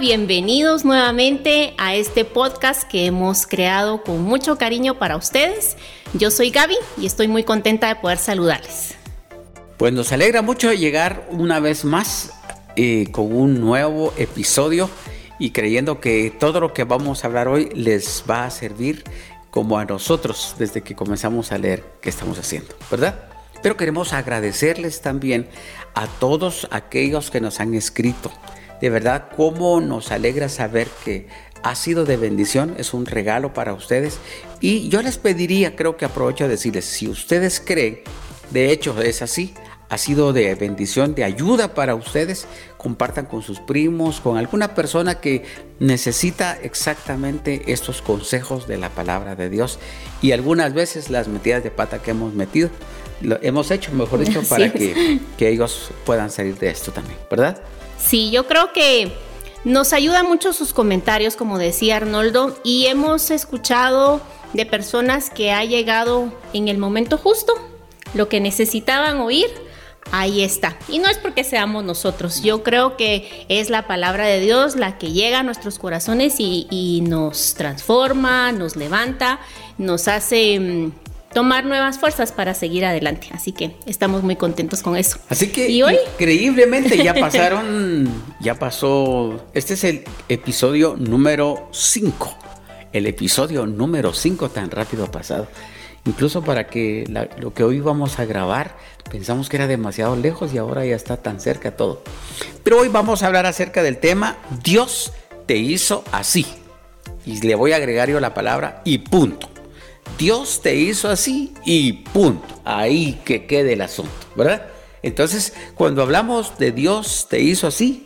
Bienvenidos nuevamente a este podcast que hemos creado con mucho cariño para ustedes. Yo soy Gaby y estoy muy contenta de poder saludarles. Pues nos alegra mucho llegar una vez más eh, con un nuevo episodio y creyendo que todo lo que vamos a hablar hoy les va a servir como a nosotros desde que comenzamos a leer qué estamos haciendo, ¿verdad? Pero queremos agradecerles también a todos aquellos que nos han escrito de verdad, cómo nos alegra saber que ha sido de bendición, es un regalo para ustedes. Y yo les pediría, creo que aprovecho a decirles, si ustedes creen, de hecho es así, ha sido de bendición, de ayuda para ustedes, compartan con sus primos, con alguna persona que necesita exactamente estos consejos de la palabra de Dios. Y algunas veces las metidas de pata que hemos metido, lo hemos hecho, mejor dicho, para que, que ellos puedan salir de esto también, ¿verdad? Sí, yo creo que nos ayuda mucho sus comentarios, como decía Arnoldo, y hemos escuchado de personas que ha llegado en el momento justo, lo que necesitaban oír, ahí está. Y no es porque seamos nosotros, yo creo que es la palabra de Dios la que llega a nuestros corazones y, y nos transforma, nos levanta, nos hace mm, tomar nuevas fuerzas para seguir adelante. Así que estamos muy contentos con eso. Así que ¿Y hoy? increíblemente ya pasaron, ya pasó, este es el episodio número 5. El episodio número 5 tan rápido ha pasado. Incluso para que lo que hoy vamos a grabar, pensamos que era demasiado lejos y ahora ya está tan cerca todo. Pero hoy vamos a hablar acerca del tema Dios te hizo así. Y le voy a agregar yo la palabra y punto. Dios te hizo así y punto. Ahí que quede el asunto, ¿verdad? Entonces, cuando hablamos de Dios te hizo así,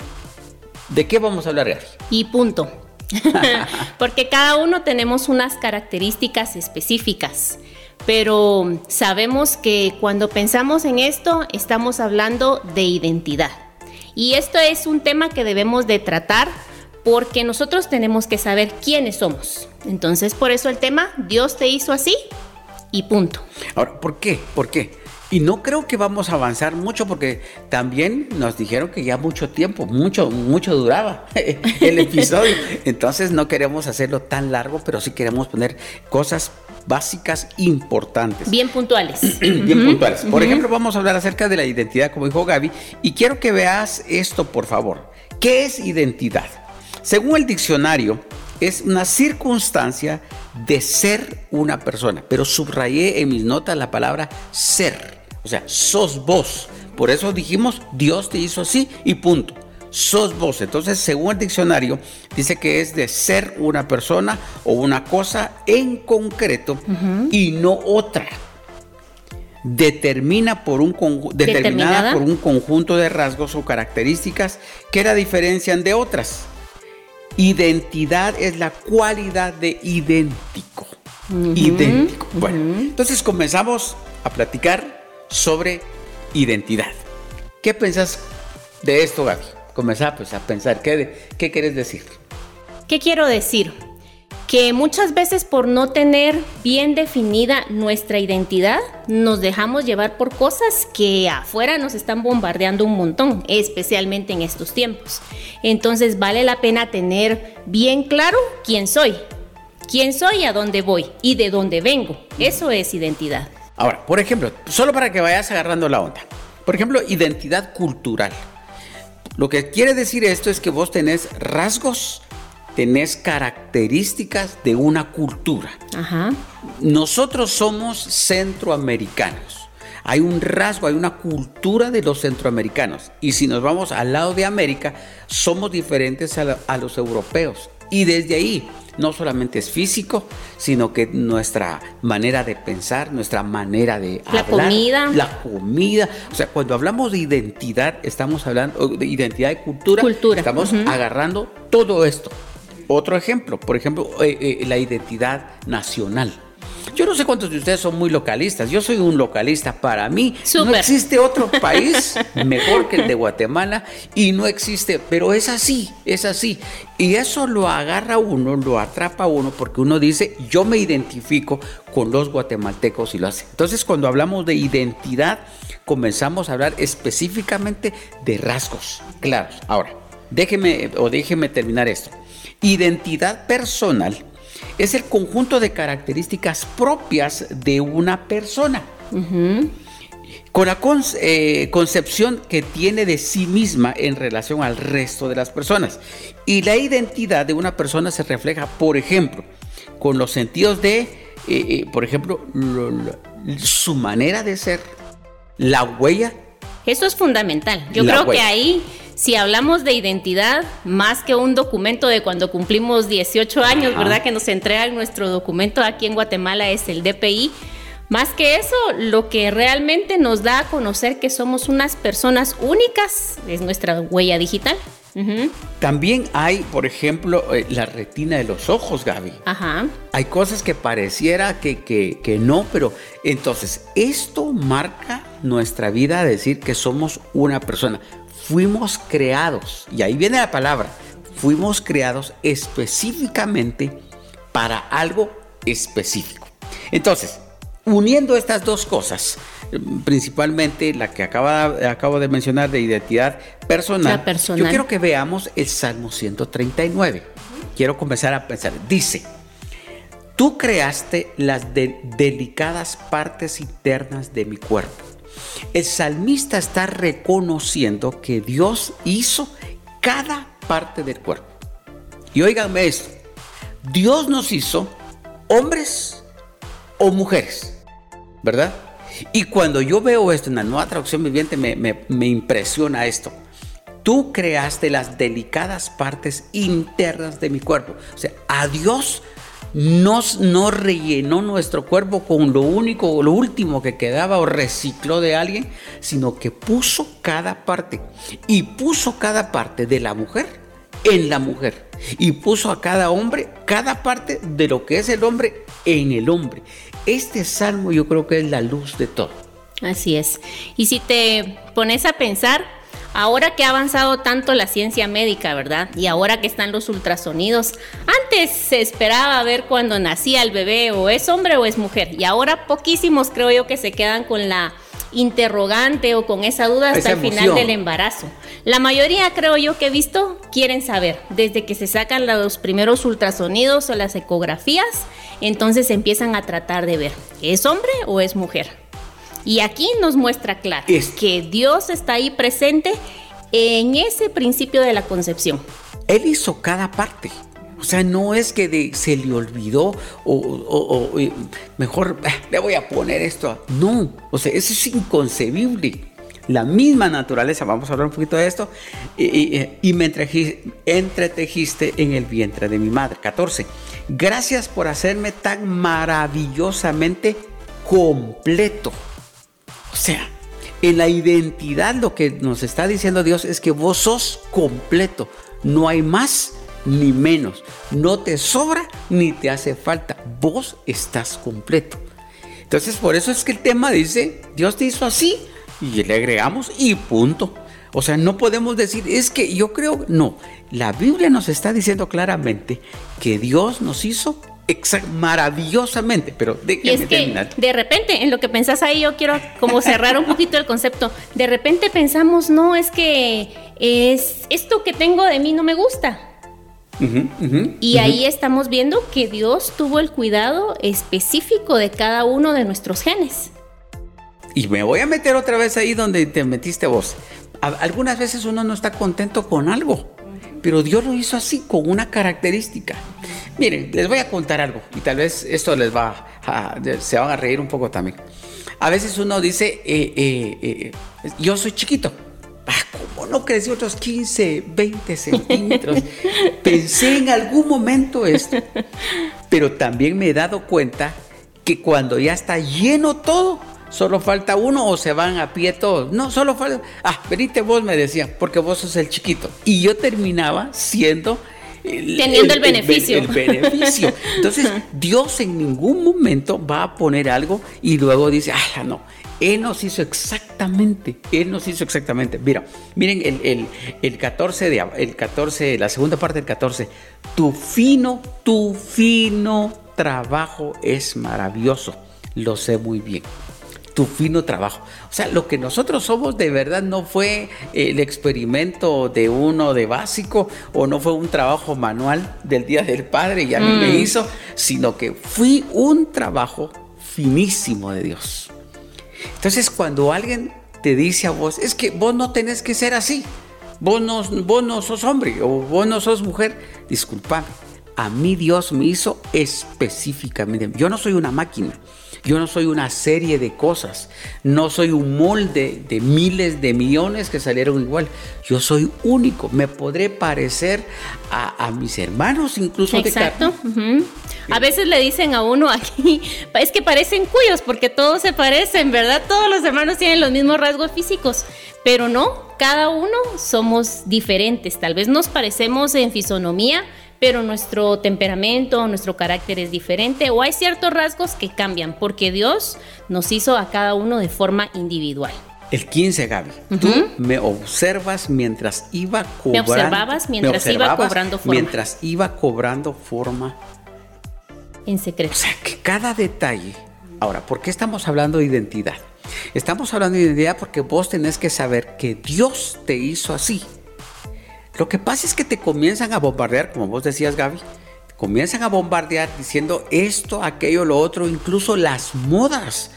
¿de qué vamos a hablar, Gaby? Y punto. Porque cada uno tenemos unas características específicas. Pero sabemos que cuando pensamos en esto, estamos hablando de identidad. Y esto es un tema que debemos de tratar porque nosotros tenemos que saber quiénes somos. Entonces, por eso el tema, Dios te hizo así y punto. Ahora, ¿por qué? ¿Por qué? Y no creo que vamos a avanzar mucho porque también nos dijeron que ya mucho tiempo, mucho, mucho duraba el episodio. Entonces no queremos hacerlo tan largo, pero sí queremos poner cosas básicas importantes. Bien puntuales. Bien puntuales. Por ejemplo, vamos a hablar acerca de la identidad, como dijo Gaby, y quiero que veas esto, por favor. ¿Qué es identidad? Según el diccionario, es una circunstancia de ser una persona, pero subrayé en mis notas la palabra ser, o sea, sos vos. Por eso dijimos, Dios te hizo así y punto. Sos vos. Entonces, según el diccionario, dice que es de ser una persona o una cosa en concreto y no otra. Determina por un determinada por un conjunto de rasgos o características que la diferencian de otras. Identidad es la cualidad de idéntico. idéntico. Bueno, entonces comenzamos a platicar sobre identidad. ¿Qué pensás de esto, Gaby? Comenzá pues, a pensar, ¿qué, ¿qué quieres decir? ¿Qué quiero decir? Que muchas veces por no tener bien definida nuestra identidad, nos dejamos llevar por cosas que afuera nos están bombardeando un montón, especialmente en estos tiempos. Entonces vale la pena tener bien claro quién soy, quién soy, a dónde voy y de dónde vengo. Eso es identidad. Ahora, por ejemplo, solo para que vayas agarrando la onda. Por ejemplo, identidad cultural. Lo que quiere decir esto es que vos tenés rasgos tenés características de una cultura. Nosotros somos centroamericanos. Hay un rasgo, hay una cultura de los centroamericanos. Y si nos vamos al lado de América, somos diferentes a, los europeos. Y desde ahí, no solamente es físico, sino que nuestra manera de pensar, nuestra manera de la comida, la comida, o sea, cuando hablamos de identidad, estamos hablando de identidad de cultura, cultura. estamos agarrando todo esto. Otro ejemplo, por ejemplo, eh, eh, la identidad nacional. Yo no sé cuántos de ustedes son muy localistas. Yo soy un localista. Para mí no existe otro país mejor que el de Guatemala y no existe, pero es así, es así. Y eso lo agarra uno, lo atrapa uno porque uno dice, yo me identifico con los guatemaltecos y lo hace. Entonces cuando hablamos de identidad, comenzamos a hablar específicamente de rasgos claros. Ahora, déjeme o déjeme terminar esto. Identidad personal es el conjunto de características propias de una persona. Con la eh, concepción que tiene de sí misma en relación al resto de las personas. Y la identidad de una persona se refleja, por ejemplo, con los sentidos de, eh, eh, por ejemplo, su manera de ser, la huella. Eso es fundamental. Yo creo que ahí si hablamos de identidad, más que un documento de cuando cumplimos 18 años, ¿verdad? Que nos entregan nuestro documento aquí en Guatemala es el DPI. Más que eso, lo que realmente nos da a conocer que somos unas personas únicas es nuestra huella digital. También hay, por ejemplo, eh, la retina de los ojos, Gaby. Ajá. Hay cosas que pareciera que, que, que no, pero entonces esto marca nuestra vida a decir que somos una persona fuimos creados, y ahí viene la palabra, fuimos creados específicamente para algo específico. Entonces, uniendo estas dos cosas, principalmente la que acabo de mencionar de identidad personal, yo quiero que veamos el Salmo 139. Quiero comenzar a pensar. Dice, tú creaste las delicadas partes internas de mi cuerpo el salmista está reconociendo que Dios hizo cada parte del cuerpo. Y oíganme esto, Dios nos hizo hombres o mujeres, ¿verdad? Y cuando yo veo esto en la nueva traducción viviente me, me impresiona esto. Tú creaste las delicadas partes internas de mi cuerpo. O sea, a Dios no, rellenó nuestro cuerpo con lo único o lo último que quedaba o recicló de alguien, sino que puso cada parte y puso cada parte de la mujer en la mujer y puso a cada hombre cada parte de lo que es el hombre en el hombre. Este salmo yo creo que es la luz de todo. Así es. Y si te pones a pensar, Ahora que ha avanzado tanto la ciencia médica, ¿verdad? Y ahora que están los ultrasonidos, antes se esperaba ver cuando nacía el bebé o es hombre o es mujer. Y ahora poquísimos creo yo que se quedan con la interrogante o con esa duda hasta el final del embarazo. La mayoría creo yo que he visto quieren saber, desde que se sacan los primeros ultrasonidos o las ecografías, entonces empiezan a tratar de ver, ¿es hombre o es mujer? Y aquí nos muestra claro que Dios está ahí presente en ese principio de la concepción. Él hizo cada parte. O sea, no es que se le olvidó o, mejor eh, le voy a poner esto. No, o sea, eso es inconcebible. La misma naturaleza, vamos a hablar un poquito de esto, y, y me entretejiste en el vientre de mi madre. 14. Gracias por hacerme tan maravillosamente completo. O sea, en la identidad lo que nos está diciendo Dios es que vos sos completo. No hay más ni menos. No te sobra ni te hace falta. Vos estás completo. Entonces por eso es que el tema dice, Dios te hizo así y le agregamos y punto. O sea, no podemos decir, es que yo creo, no, la Biblia nos está diciendo claramente que Dios nos hizo maravillosamente, pero déjame terminar. De repente, en lo que pensás ahí, yo quiero como cerrar un poquito el concepto. De repente pensamos, no, es que es esto que tengo de mí no me gusta. y ahí estamos viendo que Dios tuvo el cuidado específico de cada uno de nuestros genes. Y me voy a meter otra vez ahí donde te metiste vos. Algunas veces uno no está contento con algo, pero Dios lo hizo así, con una característica. Miren, les voy a contar algo y tal vez esto les va a, se van a reír un poco también. A veces uno dice, eh, eh, eh, yo soy chiquito. Ah, ¿Cómo no crecí otros 15, 20 centímetros? Pensé en algún momento esto. Pero también me he dado cuenta que cuando ya está lleno todo, solo falta uno o se van a pie todos. No, solo falta. Ah, venite vos, me decía, porque vos sos el chiquito. Y yo terminaba siendo Teniendo el, beneficio. El, beneficio. Entonces, Dios en ningún momento va a poner algo y luego dice, ah, no. Él nos hizo exactamente, Él nos hizo exactamente. Mira, miren el, el, 14 de el 14, la segunda parte del 14. Tu fino, tu fino trabajo es maravilloso. Lo sé muy bien. Tu fino trabajo. O sea, lo que nosotros somos de verdad no fue el experimento de uno de básico o no fue un trabajo manual del Día del Padre y a mí me mm. hizo, sino que fui un trabajo finísimo de Dios. Entonces, cuando alguien te dice a vos, es que vos no tenés que ser así, vos no, vos no sos hombre o vos no sos mujer, disculpame, a mí Dios me hizo específicamente. Yo no soy una máquina. Yo no soy una serie de cosas, no soy un molde de miles de millones que salieron igual. Yo soy único, me podré parecer a, mis hermanos incluso Exacto. A veces le dicen a uno aquí, es que parecen cuyos porque todos se parecen, ¿verdad? Todos los hermanos tienen los mismos rasgos físicos, pero no, cada uno somos diferentes. Tal vez nos parecemos en fisonomía, pero nuestro temperamento, nuestro carácter es diferente o hay ciertos rasgos que cambian porque Dios nos hizo a cada uno de forma individual. El 15, Gaby. Tú me observas mientras iba cobrando. Me observabas mientras iba cobrando forma. Mientras iba cobrando forma. En secreto. O sea, que cada detalle. Ahora, ¿por qué estamos hablando de identidad? Estamos hablando de identidad porque vos tenés que saber que Dios te hizo así. Lo que pasa es que te comienzan a bombardear, como vos decías, Gaby, comienzan a bombardear diciendo esto, aquello, lo otro, incluso las modas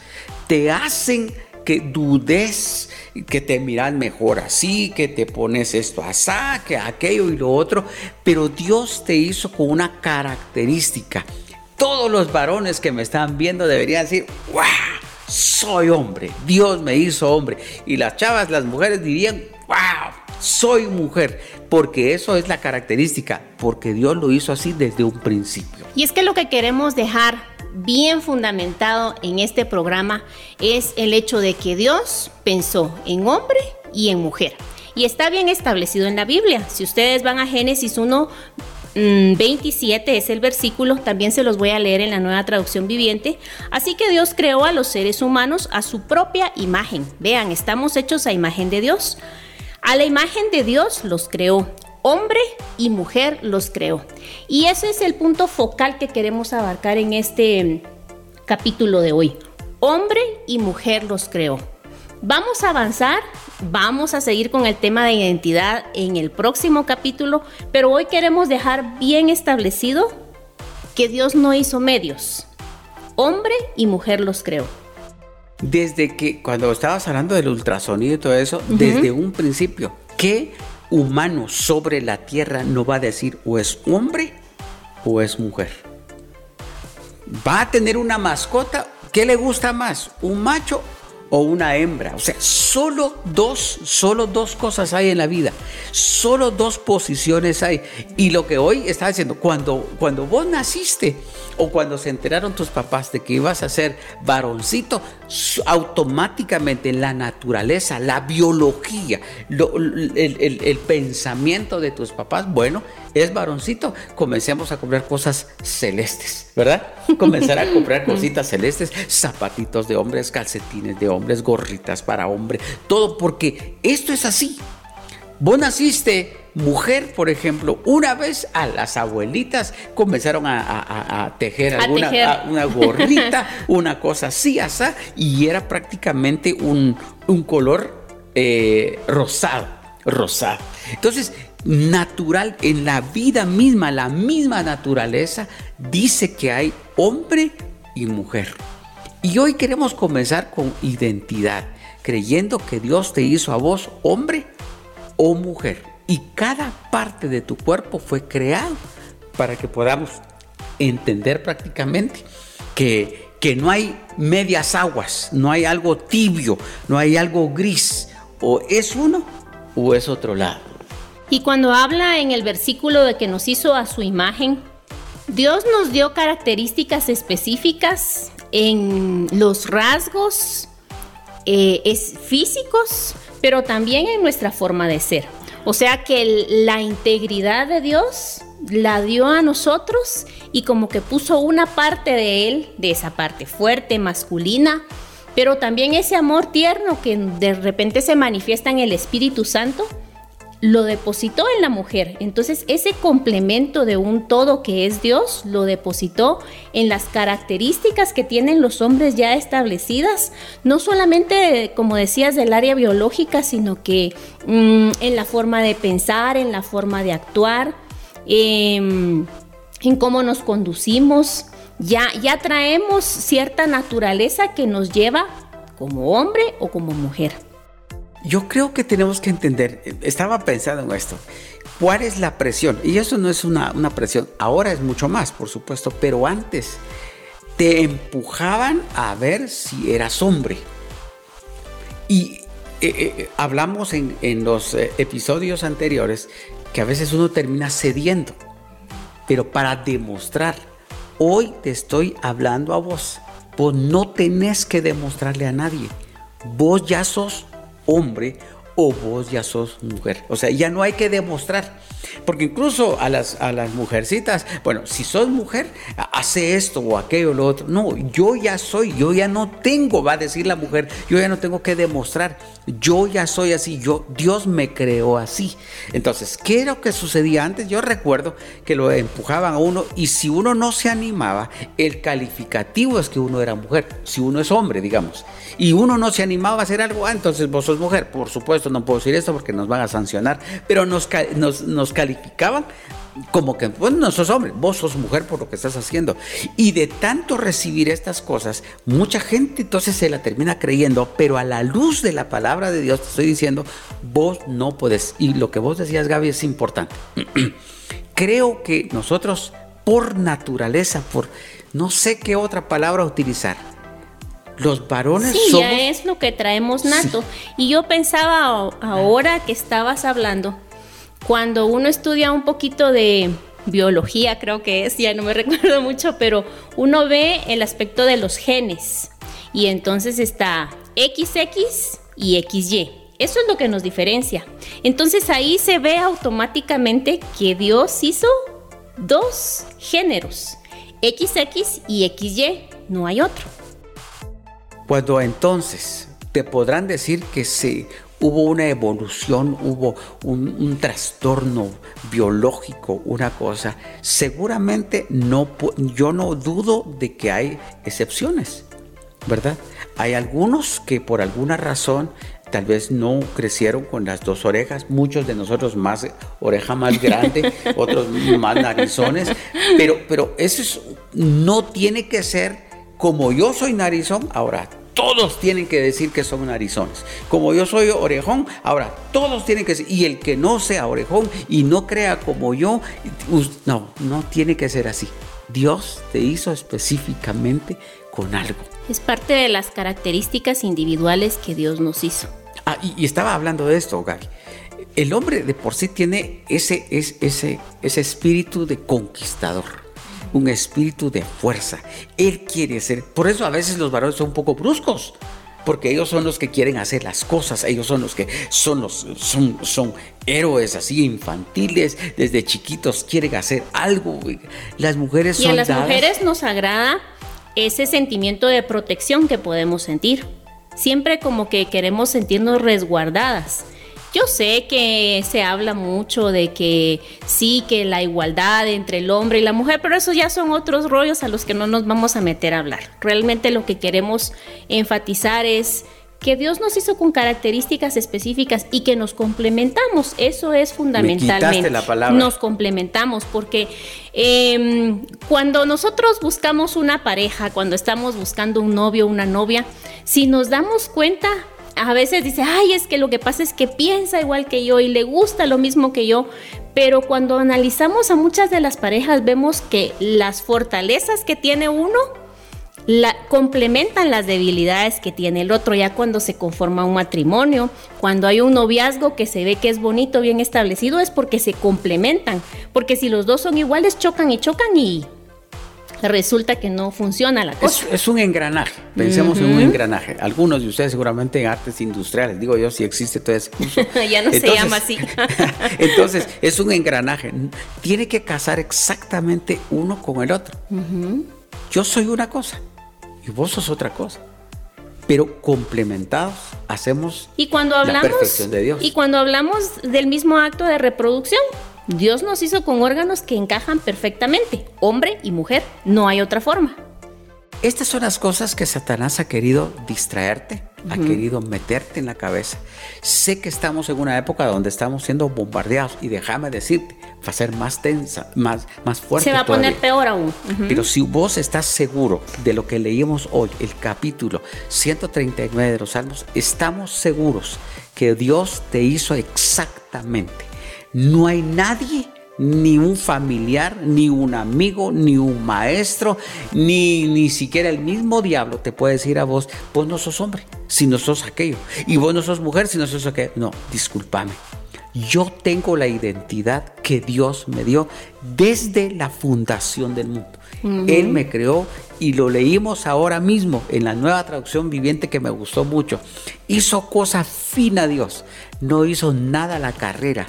te hacen que dudes, que te miran mejor así, que te pones esto así, que aquello y lo otro, pero Dios te hizo con una característica. Todos los varones que me están viendo deberían decir, ¡wow! Soy hombre, Dios me hizo hombre. Y las chavas, las mujeres dirían, ¡wow! Soy mujer, porque eso es la característica, porque Dios lo hizo así desde un principio. Y es que lo que queremos dejar bien fundamentado en este programa es el hecho de que Dios pensó en hombre y en mujer. Y está bien establecido en la Biblia. Si ustedes van a Génesis 1, 27 mm, es el versículo, también se los voy a leer en la nueva traducción viviente. Así que Dios creó a los seres humanos a su propia imagen. Vean, estamos hechos a imagen de Dios. A la imagen de Dios los creó. Hombre y mujer los creó. Y ese es el punto focal que queremos abarcar en este capítulo de hoy. Hombre y mujer los creó. Vamos a avanzar, vamos a seguir con el tema de identidad en el próximo capítulo, pero hoy queremos dejar bien establecido que Dios no hizo medios. Hombre y mujer los creó. Desde que, cuando estabas hablando del ultrasonido y todo eso, desde un principio, ¿qué humano sobre la tierra no va a decir o es hombre o es mujer? Va a tener una mascota, ¿qué le gusta más? ¿Un macho o una hembra. O sea, solo dos, solo dos cosas hay en la vida. Solo dos posiciones hay. Y lo que hoy está diciendo, cuando, cuando vos naciste o cuando se enteraron tus papás de que ibas a ser varoncito, automáticamente en la naturaleza, la biología, el, el pensamiento de tus papás, bueno, es varoncito, comencemos a comprar cosas celestes, ¿verdad? Comenzar a comprar cositas celestes, zapatitos de hombres, calcetines de hombres, gorritas para hombre, todo porque esto es así. Vos naciste mujer, por ejemplo, una vez a las abuelitas comenzaron a, tejer alguna una gorrita, una cosa así, así, y era prácticamente un, color eh, rosado, rosado. Entonces, natural, en la vida misma, la misma naturaleza, dice que hay hombre y mujer. Y hoy queremos comenzar con identidad, creyendo que Dios te hizo a vos hombre o mujer. Y cada parte de tu cuerpo fue creado para que podamos entender prácticamente que, que no hay medias aguas, no hay algo tibio, no hay algo gris. O es uno o es otro lado. Y cuando habla en el versículo de que nos hizo a su imagen, Dios nos dio características específicas en los rasgos eh, es físicos, pero también en nuestra forma de ser. O sea que la integridad de Dios la dio a nosotros y como que puso una parte de Él, de esa parte fuerte, masculina, pero también ese amor tierno que de repente se manifiesta en el Espíritu Santo, lo depositó en la mujer. Entonces ese complemento de un todo que es Dios lo depositó en las características que tienen los hombres ya establecidas, no solamente, como decías, del área biológica, sino que mm, en la forma de pensar, en la forma de actuar, em, en cómo nos conducimos. Ya, ya traemos cierta naturaleza que nos lleva como hombre o como mujer. Yo creo que tenemos que entender, estaba pensando en esto, ¿cuál es la presión? Y eso no es una, presión, ahora es mucho más, por supuesto, pero antes te empujaban a ver si eras hombre. Y eh, eh, hablamos en, los eh, episodios anteriores que a veces uno termina cediendo, pero para demostrar, hoy te estoy hablando a vos, vos no tenés que demostrarle a nadie, vos ya sos hombre o vos ya sos mujer. O sea, ya no hay que demostrar. Porque incluso a las, a las mujercitas, bueno, si sos mujer, hace esto o aquello o lo otro. No, yo ya soy, yo ya no tengo, va a decir la mujer, yo ya no tengo que demostrar. Yo ya soy así, yo, Dios me creó así. Entonces, ¿qué era lo que sucedía antes? Yo recuerdo que lo empujaban a uno y si uno no se animaba, el calificativo es que uno era mujer, si uno es hombre, digamos. Y uno no se animaba a hacer algo, ah, entonces vos sos mujer. Por supuesto, no puedo decir esto porque nos van a sancionar, pero nos, nos, nos calificaban como que, bueno, no sos hombre, vos sos mujer por lo que estás haciendo. Y de tanto recibir estas cosas, mucha gente entonces se la termina creyendo, pero a la luz de la palabra de Dios te estoy diciendo, vos no puedes. Y lo que vos decías, Gaby, es importante. Creo que nosotros, por naturaleza, por no sé qué otra palabra utilizar, los varones sí, ya es lo que traemos nato. Y yo pensaba ahora que estabas hablando, cuando uno estudia un poquito de biología, creo que es, ya no me recuerdo mucho, pero uno ve el aspecto de los genes. Y entonces está XX y XY. Eso es lo que nos diferencia. Entonces ahí se ve automáticamente que Dios hizo dos géneros, XX y XY, no hay otro. Cuando entonces te podrán decir que se hubo una evolución, hubo un, trastorno biológico, una cosa, seguramente no, yo no dudo de que hay excepciones, ¿verdad? Hay algunos que por alguna razón tal vez no crecieron con las dos orejas, muchos de nosotros más oreja más grande, otros más narizones, pero, pero eso no tiene que ser como yo soy narizón, ahora todos tienen que decir que son narizones. Como yo soy orejón, ahora todos tienen que decir, y el que no sea orejón y no crea como yo, no, no tiene que ser así. Dios te hizo específicamente con algo. Es parte de las características individuales que Dios nos hizo. Ah, y, estaba hablando de esto, Gaby. El hombre de por sí tiene ese, ese, ese espíritu de conquistador un espíritu de fuerza. Él quiere ser, por eso a veces los varones son un poco bruscos, porque ellos son los que quieren hacer las cosas, ellos son los que son los son, son héroes así infantiles, desde chiquitos quieren hacer algo. Las mujeres y a las mujeres nos agrada ese sentimiento de protección que podemos sentir. Siempre como que queremos sentirnos resguardadas. Yo sé que se habla mucho de que sí, que la igualdad entre el hombre y la mujer, pero eso ya son otros rollos a los que no nos vamos a meter a hablar. Realmente lo que queremos enfatizar es que Dios nos hizo con características específicas y que nos complementamos. Eso es fundamentalmente. la palabra. Nos complementamos porque em, cuando nosotros buscamos una pareja, cuando estamos buscando un novio, una novia, si nos damos cuenta, a veces dice, ay, es que lo que pasa es que piensa igual que yo y le gusta lo mismo que yo, pero cuando analizamos a muchas de las parejas vemos que las fortalezas que tiene uno la, complementan las debilidades que tiene el otro ya cuando se conforma un matrimonio, cuando hay un noviazgo que se ve que es bonito, bien establecido, es porque se complementan, porque si los dos son iguales chocan y chocan y resulta que no funciona la cosa. Es, un engranaje, pensemos en un engranaje. Algunos de ustedes seguramente en artes industriales, digo yo, si existe todo ese curso. ya no se llama así. entonces, es un engranaje. Tiene que casar exactamente uno con el otro. Yo soy una cosa y vos sos otra cosa. pero complementados hacemos y cuando hablamos, la perfección de Dios. Y cuando hablamos del mismo acto de reproducción, Dios nos hizo con órganos que encajan perfectamente, hombre y mujer, no hay otra forma. Estas son las cosas que Satanás ha querido distraerte, ha querido meterte en la cabeza. Sé que estamos en una época donde estamos siendo bombardeados y déjame decirte, va a ser más tensa, más, más fuerte. Se va a poner peor aún. Pero si vos estás seguro de lo que leímos hoy, el capítulo 139 de los Salmos, estamos seguros que Dios te hizo exactamente. No hay nadie ni un familiar, ni un amigo, ni un maestro, ni ni siquiera el mismo diablo te puede decir a vos, vos no sos hombre, si no sos aquello, y vos no sos mujer, si no sos aquello. No, discúlpame. Yo tengo la identidad que Dios me dio desde la fundación del mundo. Él me creó y lo leímos ahora mismo en la nueva traducción viviente que me gustó mucho. Hizo cosa fina Dios, no hizo nada a la carrera.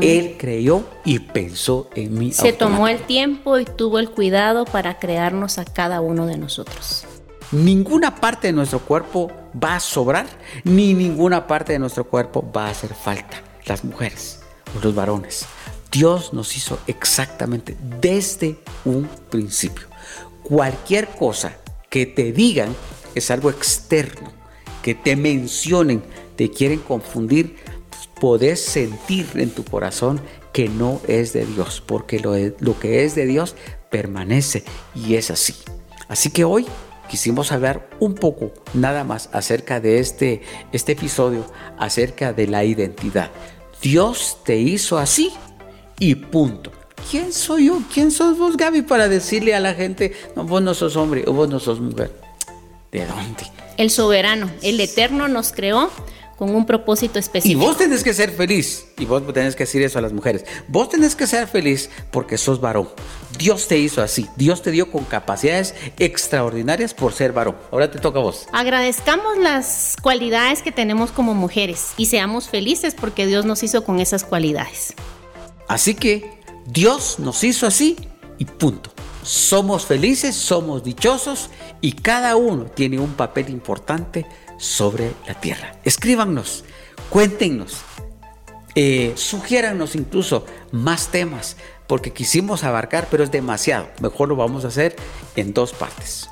Él creyó y pensó en mí. Se tomó el tiempo y tuvo el cuidado para crearnos a cada uno de nosotros. Ninguna parte de nuestro cuerpo va a sobrar, ni ninguna parte de nuestro cuerpo va a hacer falta. Las mujeres o los varones. Dios nos hizo exactamente desde un principio. Cualquier cosa que te digan es algo externo, te mencionen, te quieren confundir, podés sentir en tu corazón que no es de Dios, porque lo, lo que es de Dios permanece y es así. Así que hoy quisimos hablar un poco nada más acerca de este, este episodio, acerca de la identidad. Dios te hizo así y punto. ¿Quién soy yo? ¿Quién sos vos, Gaby, para decirle a la gente, no, vos no sos hombre o vos no sos mujer? ¿De dónde? El soberano, el eterno nos creó con un propósito específico. Y vos tenés que ser feliz. Y vos tenés que decir eso a las mujeres. Vos tenés que ser feliz porque sos varón. Dios te hizo así. Dios te dio con capacidades extraordinarias por ser varón. Ahora te toca a vos. Agradezcamos las cualidades que tenemos como mujeres y seamos felices porque Dios nos hizo con esas cualidades. Así que Dios nos hizo así y punto. Somos felices, somos dichosos y cada uno tiene un papel importante sobre la tierra. Escríbanos, cuéntenos, eh, sugiéranos incluso más temas, porque quisimos abarcar, pero es demasiado. Mejor lo vamos a hacer en dos partes.